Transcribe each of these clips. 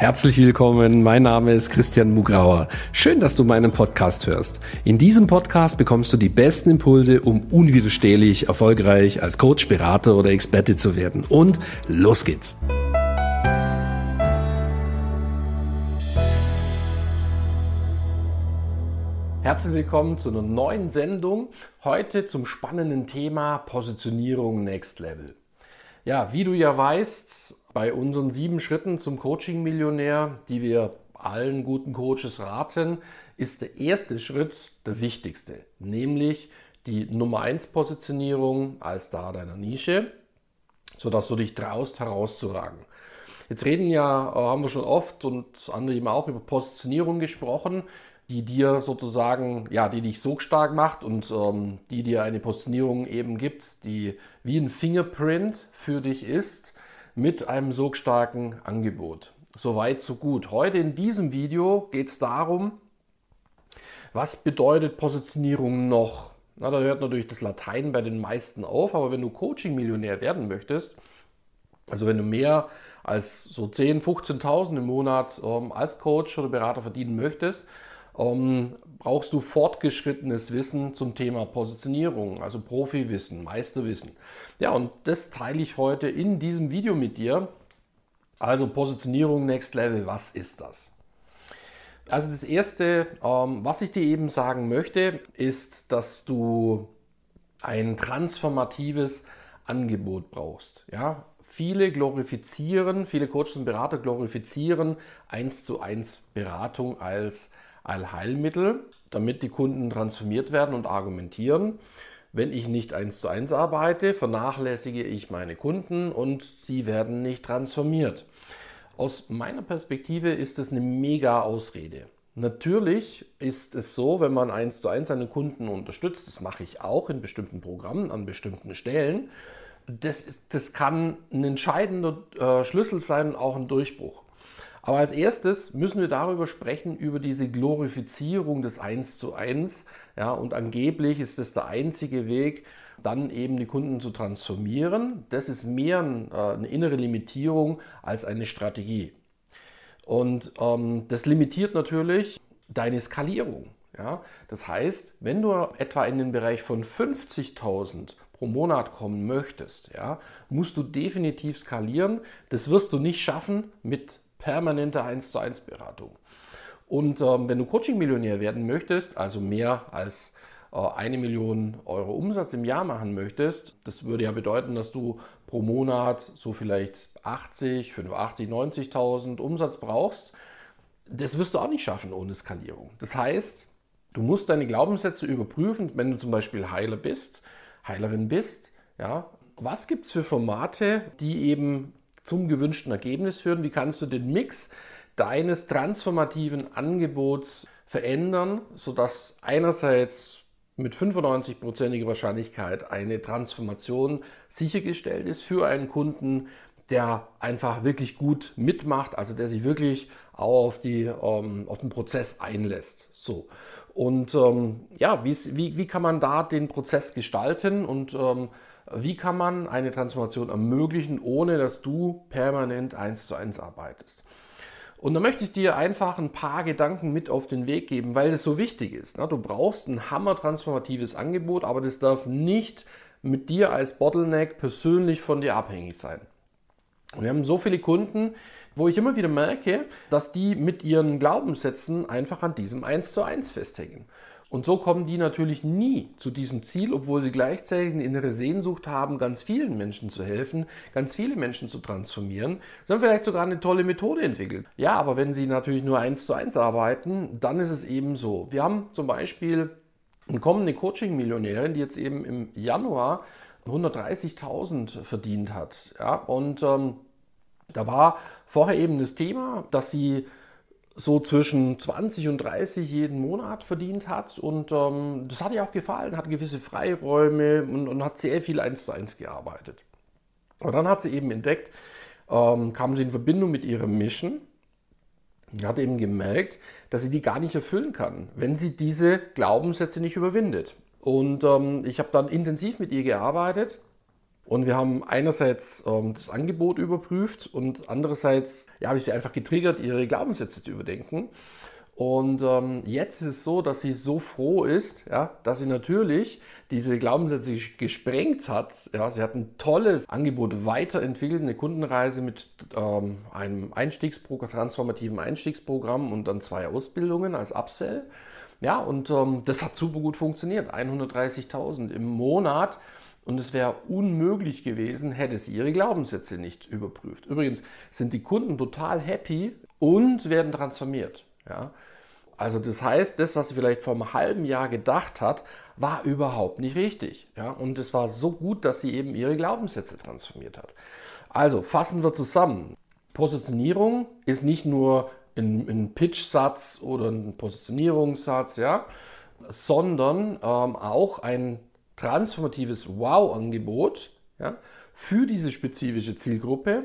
Herzlich willkommen, mein Name ist Christian Mugrauer. Schön, dass du meinen Podcast hörst. In diesem Podcast bekommst du die besten Impulse, um unwiderstehlich erfolgreich als Coach, Berater oder Experte zu werden. Und los geht's! Herzlich willkommen zu einer neuen Sendung. Heute zum spannenden Thema Positionierung Next Level. Ja, wie du ja weißt, bei unseren sieben Schritten zum Coaching-Millionär, die wir allen guten Coaches raten, ist der erste Schritt der wichtigste, nämlich die Nummer 1 Positionierung als Star deiner Nische, sodass du dich traust herauszuragen. Jetzt reden ja, äh, haben wir schon oft und andere eben auch über Positionierung gesprochen, die dir sozusagen, ja, die dich so stark macht und ähm, die dir eine Positionierung eben gibt, die wie ein Fingerprint für dich ist mit einem so starken Angebot. Soweit, so gut. Heute in diesem Video geht es darum, was bedeutet Positionierung noch? Na, da hört natürlich das Latein bei den meisten auf, aber wenn du Coaching-Millionär werden möchtest, also wenn du mehr als so 10.000, 15.000 im Monat ähm, als Coach oder Berater verdienen möchtest, ähm, brauchst du fortgeschrittenes Wissen zum Thema Positionierung, also Profiwissen, Meisterwissen. Ja, und das teile ich heute in diesem Video mit dir. Also Positionierung Next Level, was ist das? Also das Erste, ähm, was ich dir eben sagen möchte, ist, dass du ein transformatives Angebot brauchst. Ja? Viele glorifizieren, viele Coaches und Berater glorifizieren 1 zu 1 Beratung als Allheilmittel, damit die Kunden transformiert werden und argumentieren. Wenn ich nicht eins zu eins arbeite, vernachlässige ich meine Kunden und sie werden nicht transformiert. Aus meiner Perspektive ist es eine mega Ausrede. Natürlich ist es so, wenn man eins zu eins seine Kunden unterstützt, das mache ich auch in bestimmten Programmen an bestimmten Stellen, das, ist, das kann ein entscheidender äh, Schlüssel sein, auch ein Durchbruch. Aber als erstes müssen wir darüber sprechen, über diese Glorifizierung des 1 zu 1. Ja, und angeblich ist es der einzige Weg, dann eben die Kunden zu transformieren. Das ist mehr äh, eine innere Limitierung als eine Strategie. Und ähm, das limitiert natürlich deine Skalierung. Ja? Das heißt, wenn du etwa in den Bereich von 50.000 pro Monat kommen möchtest, ja, musst du definitiv skalieren. Das wirst du nicht schaffen mit permanente 1 zu 1 Beratung. Und ähm, wenn du Coaching-Millionär werden möchtest, also mehr als äh, eine Million Euro Umsatz im Jahr machen möchtest, das würde ja bedeuten, dass du pro Monat so vielleicht 80, 85, 90.000 Umsatz brauchst. Das wirst du auch nicht schaffen ohne Skalierung. Das heißt, du musst deine Glaubenssätze überprüfen, wenn du zum Beispiel Heiler bist, Heilerin bist. Ja, was gibt es für Formate, die eben zum gewünschten Ergebnis führen? Wie kannst du den Mix deines transformativen Angebots verändern, sodass einerseits mit 95%iger Wahrscheinlichkeit eine Transformation sichergestellt ist für einen Kunden, der einfach wirklich gut mitmacht, also der sich wirklich auch auf, die, ähm, auf den Prozess einlässt. So. Und ähm, ja, wie, wie kann man da den Prozess gestalten und ähm, wie kann man eine Transformation ermöglichen, ohne dass du permanent eins zu eins arbeitest? Und da möchte ich dir einfach ein paar Gedanken mit auf den Weg geben, weil das so wichtig ist. Ne? Du brauchst ein hammer-transformatives Angebot, aber das darf nicht mit dir als Bottleneck persönlich von dir abhängig sein. Wir haben so viele Kunden, wo ich immer wieder merke, dass die mit ihren Glaubenssätzen einfach an diesem 1 zu 1 festhängen. Und so kommen die natürlich nie zu diesem Ziel, obwohl sie gleichzeitig eine innere Sehnsucht haben, ganz vielen Menschen zu helfen, ganz viele Menschen zu transformieren. Sie haben vielleicht sogar eine tolle Methode entwickelt. Ja, aber wenn sie natürlich nur eins zu eins arbeiten, dann ist es eben so. Wir haben zum Beispiel eine kommende Coaching-Millionärin, die jetzt eben im Januar 130.000 verdient hat. Ja, und ähm, da war vorher eben das Thema, dass sie so zwischen 20 und 30 jeden Monat verdient hat. Und ähm, das hat ihr auch gefallen, hat gewisse Freiräume und, und hat sehr viel eins zu eins gearbeitet. Und dann hat sie eben entdeckt, ähm, kam sie in Verbindung mit ihrer Mission und hat eben gemerkt, dass sie die gar nicht erfüllen kann, wenn sie diese Glaubenssätze nicht überwindet. Und ähm, ich habe dann intensiv mit ihr gearbeitet Und wir haben einerseits ähm, das Angebot überprüft und andererseits ja, habe ich sie einfach getriggert, ihre Glaubenssätze zu überdenken. Und ähm, jetzt ist es so, dass sie so froh ist, ja, dass sie natürlich diese Glaubenssätze gesprengt hat. Ja, sie hat ein tolles Angebot weiterentwickelt, eine Kundenreise mit ähm, einem Einstiegsprogramm, transformativen Einstiegsprogramm und dann zwei Ausbildungen als Upsell. Ja, und ähm, das hat super gut funktioniert. 130.000 im Monat. Und es wäre unmöglich gewesen, hätte sie ihre Glaubenssätze nicht überprüft. Übrigens sind die Kunden total happy und werden transformiert. Ja? Also das heißt, das, was sie vielleicht vor einem halben Jahr gedacht hat, war überhaupt nicht richtig. Ja? Und es war so gut, dass sie eben ihre Glaubenssätze transformiert hat. Also fassen wir zusammen. Positionierung ist nicht nur ein, ein Pitch-Satz oder ein Positionierungssatz, ja, sondern ähm, auch ein transformatives Wow-Angebot ja, für diese spezifische Zielgruppe,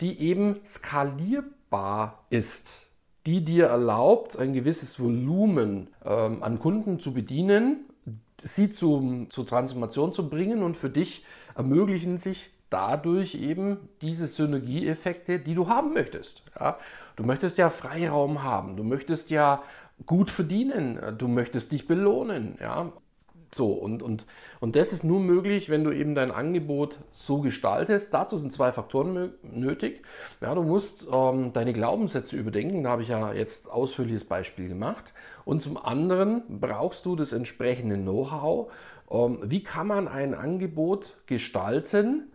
die eben skalierbar ist die dir erlaubt, ein gewisses Volumen ähm, an Kunden zu bedienen, sie zum, zur Transformation zu bringen und für dich ermöglichen sich dadurch eben diese Synergieeffekte, die du haben möchtest. Ja? Du möchtest ja Freiraum haben, du möchtest ja gut verdienen, du möchtest dich belohnen. Ja? So, und, und, und das ist nur möglich, wenn du eben dein Angebot so gestaltest. Dazu sind zwei Faktoren nötig. Ja, du musst ähm, deine Glaubenssätze überdenken, da habe ich ja jetzt ausführliches Beispiel gemacht. Und zum anderen brauchst du das entsprechende Know-how. Ähm, wie kann man ein Angebot gestalten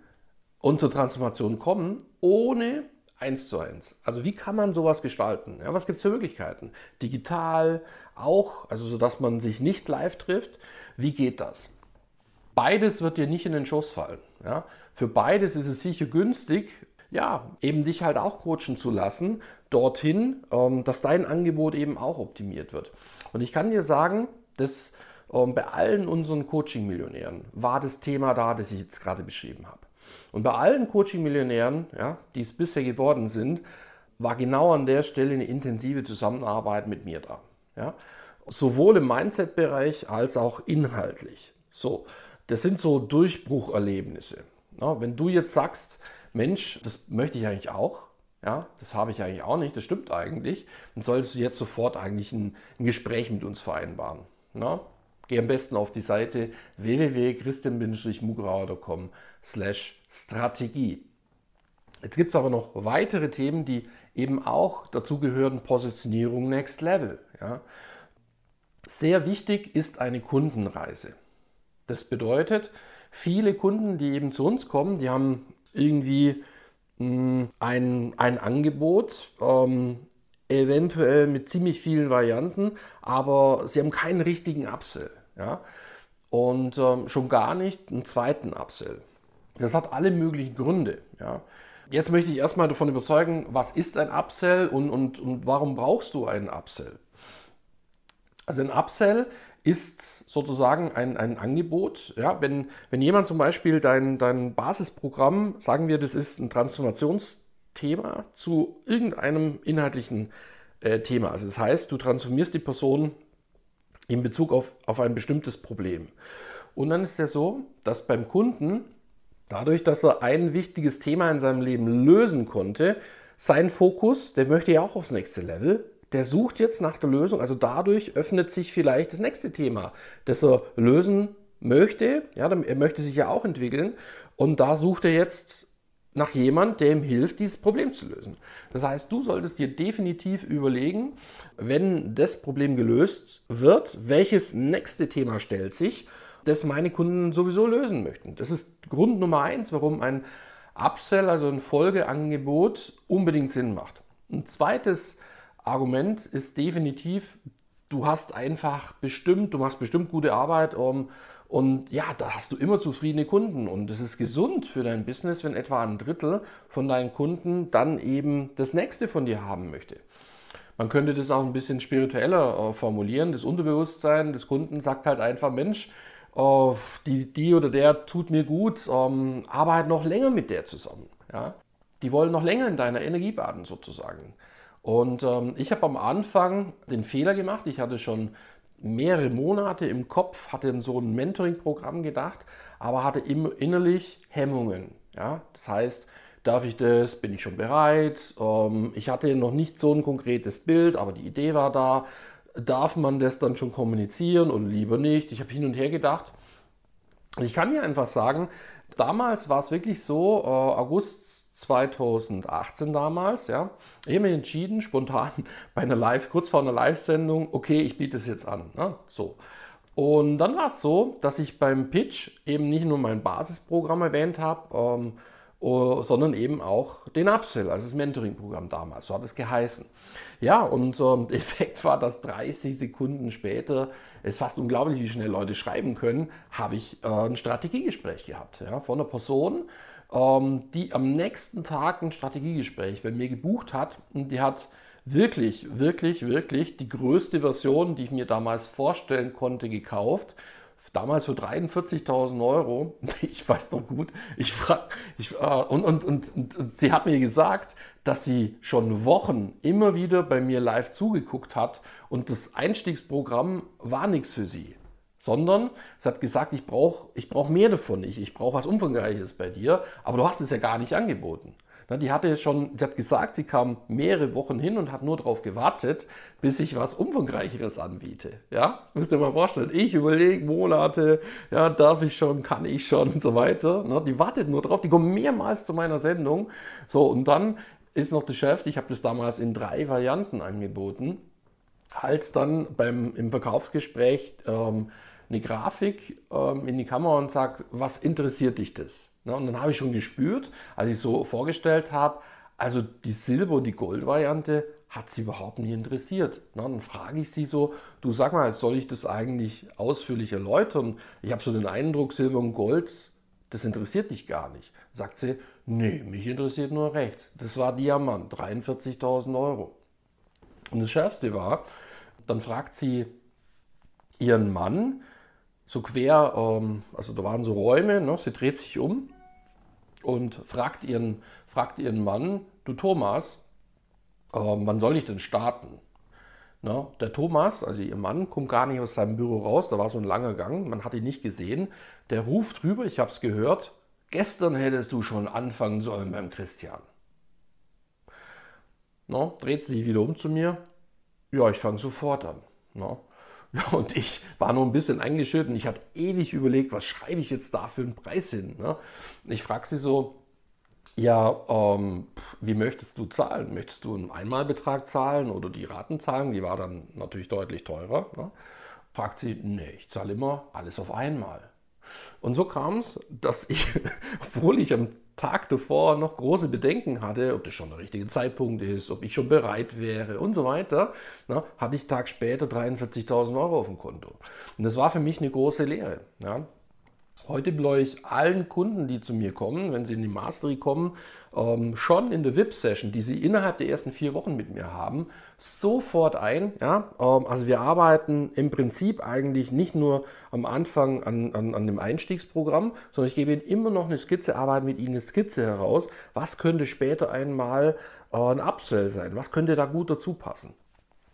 und zur Transformation kommen, ohne eins zu eins. Also wie kann man sowas gestalten? Ja, was gibt es für Möglichkeiten? Digital auch, also so dass man sich nicht live trifft. Wie geht das? Beides wird dir nicht in den Schoß fallen. Ja? Für beides ist es sicher günstig, ja, eben dich halt auch coachen zu lassen, dorthin, ähm, dass dein Angebot eben auch optimiert wird. Und ich kann dir sagen, dass ähm, bei allen unseren Coaching-Millionären war das Thema da, das ich jetzt gerade beschrieben habe. Und bei allen Coaching-Millionären, ja, die es bisher geworden sind, war genau an der Stelle eine intensive Zusammenarbeit mit mir da. Ja. Sowohl im Mindset-Bereich als auch inhaltlich. So, das sind so Durchbrucherlebnisse. Ja, wenn du jetzt sagst, Mensch, das möchte ich eigentlich auch, ja, das habe ich eigentlich auch nicht, das stimmt eigentlich, dann solltest du jetzt sofort eigentlich ein, ein Gespräch mit uns vereinbaren. Ja? Geh am besten auf die Seite www.christian-mugrauer.com slash Strategie. Jetzt gibt es aber noch weitere Themen, die eben auch dazu gehören, Positionierung Next Level. Ja. Sehr wichtig ist eine Kundenreise. Das bedeutet, viele Kunden, die eben zu uns kommen, die haben irgendwie hm, ein, ein Angebot, ähm, eventuell mit ziemlich vielen Varianten, aber sie haben keinen richtigen Upsell. Ja? Und ähm, schon gar nicht einen zweiten Upsell. Das hat alle möglichen Gründe. Ja. Jetzt möchte ich erstmal davon überzeugen, was ist ein Upsell und, und, und warum brauchst du einen Upsell? Also ein Upsell ist sozusagen ein, ein Angebot. Ja, wenn, wenn jemand zum Beispiel dein, dein Basisprogramm, sagen wir, das ist ein Transformationsthema zu irgendeinem inhaltlichen äh, Thema. Also das heißt, du transformierst die Person in Bezug auf, auf ein bestimmtes Problem. Und dann ist es ja so, dass beim Kunden Dadurch, dass er ein wichtiges Thema in seinem Leben lösen konnte, sein Fokus, der möchte ja auch aufs nächste Level, der sucht jetzt nach der Lösung. Also dadurch öffnet sich vielleicht das nächste Thema, das er lösen möchte. Ja, er möchte sich ja auch entwickeln. Und da sucht er jetzt nach jemand, der ihm hilft, dieses Problem zu lösen. Das heißt, du solltest dir definitiv überlegen, wenn das Problem gelöst wird, welches nächste Thema stellt sich das meine Kunden sowieso lösen möchten. Das ist Grund Nummer eins, warum ein Upsell, also ein Folgeangebot, unbedingt Sinn macht. Ein zweites Argument ist definitiv, du hast einfach bestimmt, du machst bestimmt gute Arbeit um, und ja, da hast du immer zufriedene Kunden und es ist gesund für dein Business, wenn etwa ein Drittel von deinen Kunden dann eben das nächste von dir haben möchte. Man könnte das auch ein bisschen spiritueller äh, formulieren. Das Unterbewusstsein des Kunden sagt halt einfach, Mensch, oh, die, die oder der tut mir gut, ähm, arbeite noch länger mit der zusammen. Ja? Die wollen noch länger in deiner Energie baden sozusagen. Und ähm, ich habe am Anfang den Fehler gemacht, ich hatte schon mehrere Monate im Kopf, hatte so ein Mentoring-Programm gedacht, aber hatte innerlich Hemmungen. Ja? Das heißt, darf ich das, bin ich schon bereit? Ähm, ich hatte noch nicht so ein konkretes Bild, aber die Idee war da. Darf man das dann schon kommunizieren oder lieber nicht? Ich habe hin und her gedacht. Ich kann dir einfach sagen, damals war es wirklich so, äh, August 2018 damals, ja. Ich habe mich entschieden, spontan bei einer Live, kurz vor einer Live-Sendung, okay, ich biete es jetzt an. Ne? So. Und dann war es so, dass ich beim Pitch eben nicht nur mein Basisprogramm erwähnt habe, ähm, oh, sondern eben auch den Upsell, also das Mentoring-Programm damals, so hat es geheißen. Ja, und ähm, der Effekt war, dass 30 Sekunden später, es ist fast unglaublich, wie schnell Leute schreiben können, habe ich äh, ein Strategiegespräch gehabt ja, von einer Person, die am nächsten Tag ein Strategiegespräch bei mir gebucht hat und die hat wirklich, wirklich, wirklich die größte Version, die ich mir damals vorstellen konnte, gekauft. Damals für 43.000 Euro. Ich weiß noch gut. Ich frag, ich, äh, und, und, und, und sie hat mir gesagt, dass sie schon Wochen immer wieder bei mir live zugeguckt hat und das Einstiegsprogramm war nichts für sie sondern es hat gesagt, ich brauche ich brauch mehr davon, ich, ich brauche was Umfangreiches bei dir, aber du hast es ja gar nicht angeboten. Die hatte schon, sie hat gesagt, sie kam mehrere Wochen hin und hat nur darauf gewartet, bis ich was Umfangreicheres anbiete. Ja, das müsst ihr mal vorstellen. Ich überlege Monate, ja, darf ich schon, kann ich schon und so weiter. Die wartet nur drauf, die kommt mehrmals zu meiner Sendung. So, und dann ist noch das Chef, ich habe das damals in drei Varianten angeboten, halt dann beim, im Verkaufsgespräch ähm, eine Grafik ähm, in die Kamera und sagt, was interessiert dich das? Na, und dann habe ich schon gespürt, als ich so vorgestellt habe, also die Silber- und die Gold-Variante hat sie überhaupt nicht interessiert. Na, dann frage ich sie so, du sag mal, soll ich das eigentlich ausführlich erläutern? Ich habe so den Eindruck, Silber und Gold, das interessiert dich gar nicht. Sagt sie, nee, mich interessiert nur rechts. Das war Diamant, 43.000 Euro. Und das Schärfste war, dann fragt sie ihren Mann, so quer, ähm, also da waren so Räume, ne? sie dreht sich um und fragt ihren, fragt ihren Mann, du Thomas, äh, wann soll ich denn starten? Ne? Der Thomas, also ihr Mann, kommt gar nicht aus seinem Büro raus, da war so ein langer Gang, man hat ihn nicht gesehen. Der ruft drüber, ich habe es gehört, gestern hättest du schon anfangen sollen beim Christian. Ne? Dreht sie sich wieder um zu mir, ja, ich fange sofort an. Ne? Und ich war nur ein bisschen eingeschüttet und ich hatte ewig überlegt, was schreibe ich jetzt da für einen Preis hin. Ne? Ich frage sie so, ja, ähm, wie möchtest du zahlen? Möchtest du einen Einmalbetrag zahlen oder die Raten zahlen? Die war dann natürlich deutlich teurer. Ne? Fragt sie, nee, ich zahle immer alles auf einmal. Und so kam es, dass ich, obwohl ich am Tag davor noch große Bedenken hatte, ob das schon der richtige Zeitpunkt ist, ob ich schon bereit wäre und so weiter, na, hatte ich Tag später 43.000 Euro auf dem Konto. Und das war für mich eine große Lehre. Ja. Heute bläue ich allen Kunden, die zu mir kommen, wenn sie in die Mastery kommen, ähm, schon in der VIP-Session, die sie innerhalb der ersten vier Wochen mit mir haben, sofort ein. Ja? Ähm, also wir arbeiten im Prinzip eigentlich nicht nur am Anfang an, an, an dem Einstiegsprogramm, sondern ich gebe ihnen immer noch eine Skizze, arbeite mit ihnen eine Skizze heraus. Was könnte später einmal äh, ein Upsell sein? Was könnte da gut dazu passen?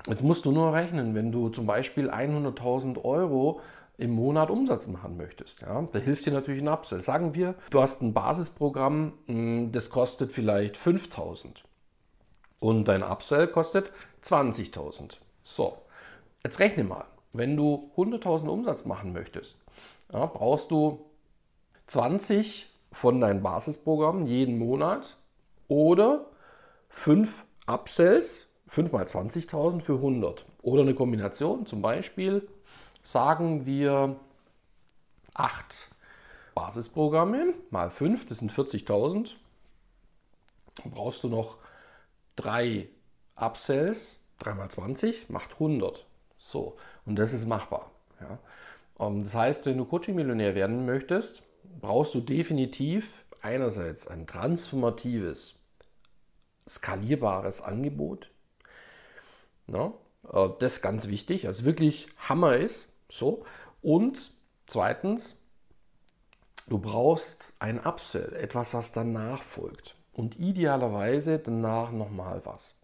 Jetzt musst du nur rechnen, wenn du zum Beispiel 100.000 Euro im Monat Umsatz machen möchtest. Ja? Da hilft dir natürlich ein Upsell. Sagen wir, du hast ein Basisprogramm, hm, das kostet vielleicht 5000 und dein Upsell kostet 20.000. So, jetzt rechne mal. Wenn du 100.000 Umsatz machen möchtest, ja, brauchst du 20 von deinem Basisprogramm jeden Monat oder 5 Upsells, 5 mal 20.000 für 100. Oder eine Kombination, zum Beispiel sagen wir 8 Basisprogramme mal 5, das sind 40.000. Dann brauchst du noch 3 Upsells, 3 mal 20 macht 100. So, und das ist machbar. Ja. Ähm, das heißt, wenn du Coaching-Millionär werden möchtest, brauchst du definitiv einerseits ein transformatives, skalierbares Angebot. Ja, äh, das ist ganz wichtig, also wirklich Hammer ist. So. Und zweitens, du brauchst ein Upsell, etwas, was danach folgt. Und idealerweise danach nochmal was.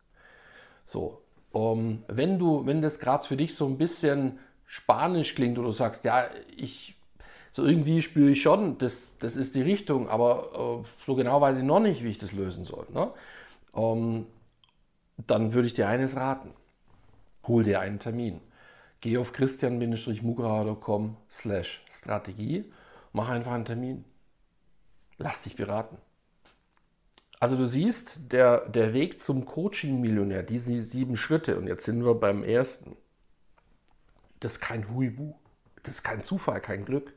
So, um, wenn du, wenn das gerade für dich so ein bisschen spanisch klingt oder du sagst, ja, ich, so irgendwie spüre ich schon, das, das ist die Richtung, aber äh, so genau weiß ich noch nicht, wie ich das lösen soll. Ne? Ähm, dann würde ich dir eines raten. Hol dir einen Termin. Geh auf christian-mugrauer.com slash Strategie, mach einfach einen Termin. Lass dich beraten. Also du siehst, der, der Weg zum Coaching-Millionär, diese sieben Schritte, und jetzt sind wir beim ersten, das ist kein Huibu, das ist kein Zufall, kein Glück.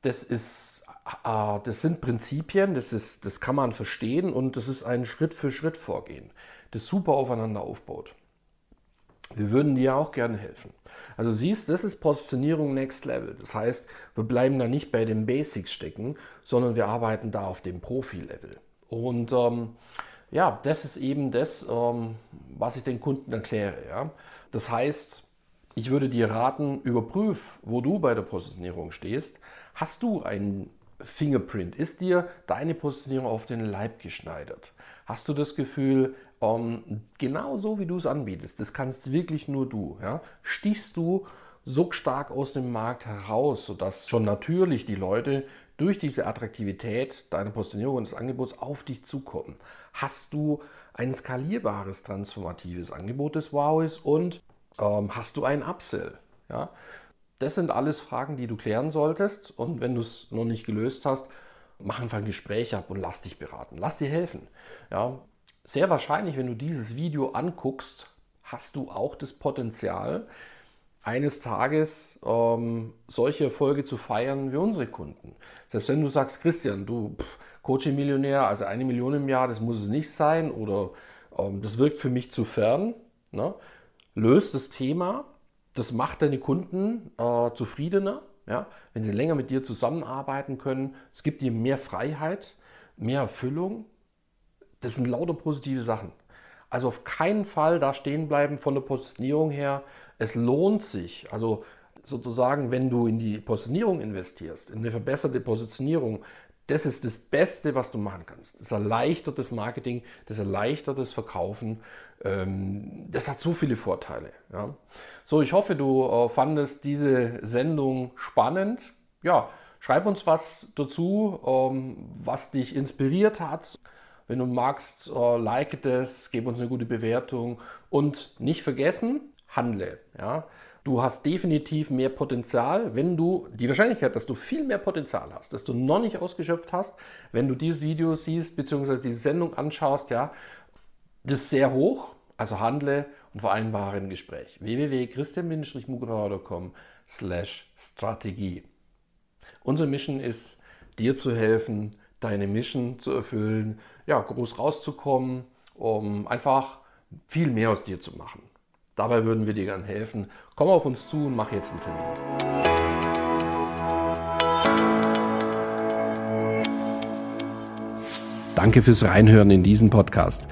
Das, ist, äh, das sind Prinzipien, das, ist, das kann man verstehen und das ist ein Schritt-für-Schritt-Vorgehen, das super aufeinander aufbaut. Wir würden dir auch gerne helfen. Also siehst, das ist Positionierung Next Level. Das heißt, wir bleiben da nicht bei den Basics stecken, sondern wir arbeiten da auf dem Profi-Level. Und ähm, ja, das ist eben das, ähm, was ich den Kunden erkläre. Ja? Das heißt, ich würde dir raten, überprüf, wo du bei der Positionierung stehst. Hast du einen Fingerprint? Ist dir deine Positionierung auf den Leib geschneidert? Hast du das Gefühl, ähm, genau so wie du es anbietest, das kannst wirklich nur du. Ja? Stichst du so stark aus dem Markt heraus, sodass schon natürlich die Leute durch diese Attraktivität deiner Positionierung und des Angebots auf dich zukommen? Hast du ein skalierbares, transformatives Angebot, das wow ist und ähm, hast du ein Upsell? Ja? Das sind alles Fragen, die du klären solltest und wenn du es noch nicht gelöst hast, mach einfach ein Gespräch ab und lass dich beraten, lass dir helfen. Ja? Sehr wahrscheinlich, wenn du dieses Video anguckst, hast du auch das Potenzial, eines Tages ähm, solche Erfolge zu feiern wie unsere Kunden. Selbst wenn du sagst, Christian, du Coaching-Millionär, also eine Million im Jahr, das muss es nicht sein oder ähm, das wirkt für mich zu fern. Ne? Löst das Thema, das macht deine Kunden äh, zufriedener, ja? wenn sie länger mit dir zusammenarbeiten können. Es gibt dir mehr Freiheit, mehr Erfüllung. Das sind lauter positive Sachen. Also auf keinen Fall da stehen bleiben von der Positionierung her. Es lohnt sich. Also sozusagen, wenn du in die Positionierung investierst, in eine verbesserte Positionierung, das ist das Beste, was du machen kannst. Das erleichtert das Marketing, das erleichtert das Verkaufen. Ähm, das hat so viele Vorteile. Ja. So, ich hoffe, du äh, fandest diese Sendung spannend. Ja, schreib uns was dazu, ähm, was dich inspiriert hat. Wenn du magst, äh, like das, gib uns eine gute Bewertung und nicht vergessen, handle. Ja? Du hast definitiv mehr Potenzial, wenn du die Wahrscheinlichkeit, dass du viel mehr Potenzial hast, dass du noch nicht ausgeschöpft hast, wenn du dieses Video siehst bzw. diese Sendung anschaust, ja, das ist sehr hoch. Also handle und vereinbare ein Gespräch. www.christian-mugrauer.com slash Strategie. Unsere Mission ist, dir zu helfen, deine Mission zu erfüllen, ja, groß rauszukommen, um einfach viel mehr aus dir zu machen. Dabei würden wir dir gern helfen. Komm auf uns zu und mach jetzt einen Termin. Danke fürs Reinhören in diesen Podcast.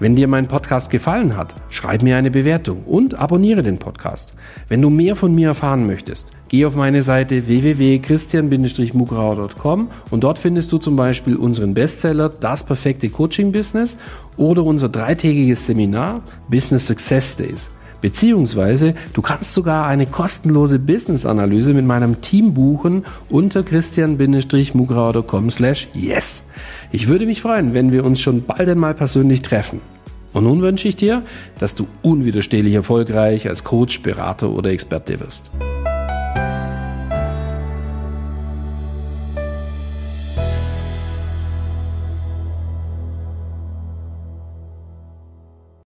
Wenn dir mein Podcast gefallen hat, schreib mir eine Bewertung und abonniere den Podcast. Wenn du mehr von mir erfahren möchtest, geh auf meine Seite www.christian-mugrauer.com und dort findest du zum Beispiel unseren Bestseller Das perfekte Coaching Business oder unser dreitägiges Seminar Business Success Days. Beziehungsweise du kannst sogar eine kostenlose Business-Analyse mit meinem Team buchen unter christian-mugrauer.com slash yes. Ich würde mich freuen, wenn wir uns schon bald einmal persönlich treffen. Und nun wünsche ich dir, dass du unwiderstehlich erfolgreich als Coach, Berater oder Experte wirst.